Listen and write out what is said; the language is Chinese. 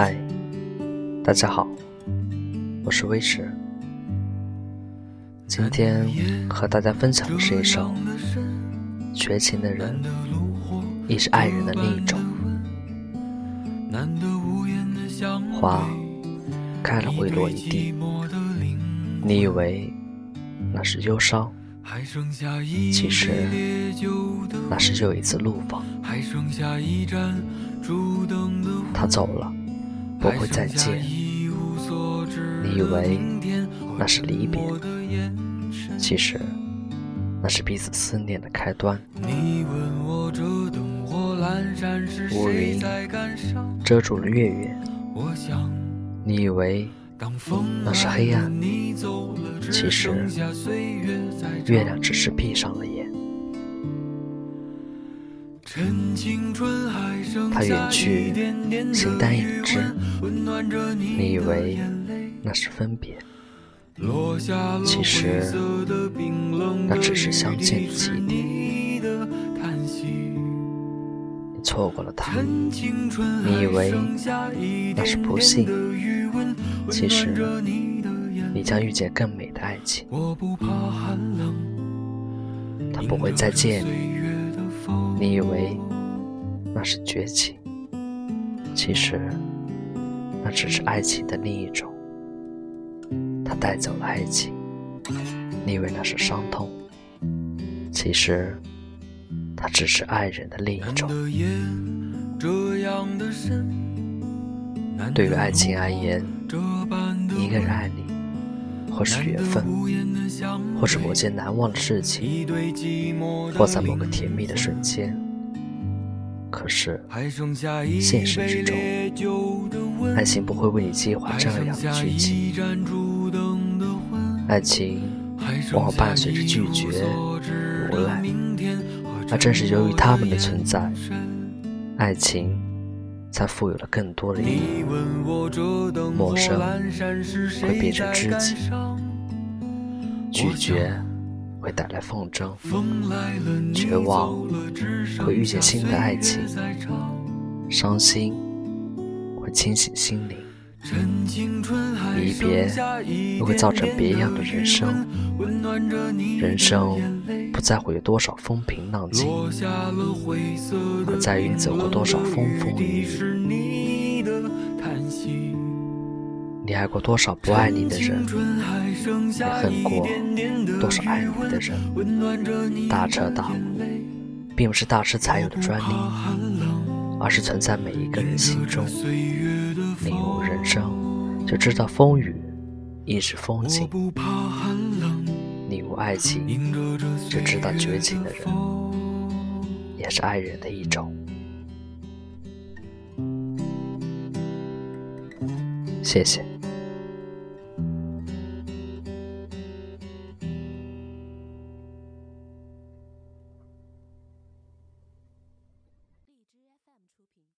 嗨大家好，我是威驰。今天和大家分享的是一首《绝情的人亦是爱人的另一种》。花开了会落一地，你以为那是忧伤，其实那是又一次怒放。他走了，不会再见。你以为那是离别，其实那是彼此思念的开端。乌云遮住了月圆，你以为那是黑暗，其实月亮只是闭上了眼。他远去，形单影只，你以为那是分别，其实那只是相见的起点。你错过了他，你以为那是不幸，其实你将遇见更美的爱情。他不会再见你。你以为那是绝情，其实那只是爱情的另一种。他带走了爱情，你以为那是伤痛，其实他只是爱人的另一种。对于爱情而言，一个人爱你。或是缘分，或是某件难忘的事情，或在某个甜蜜的瞬间。可是，现实之中，爱情不会为你计划这样的剧情。爱情往往伴随着拒绝、无奈，而正是由于他们的存在，爱情。才富有了更多的意义。陌生会变成知己，拒绝会带来风筝，绝望会遇见新的爱情，伤心会清醒心灵，离别又会造成别样的人生。人生不在乎有多少风平浪静，而在于走过多少风风雨雨。你爱过多少不爱你的人，你恨过多少爱你的人。大彻大悟，并不是大师才有的专利，而是存在每一个人心中。领悟人生，就知道风雨亦是风景。爱情，就知道绝情的人也是爱人的一种。谢谢。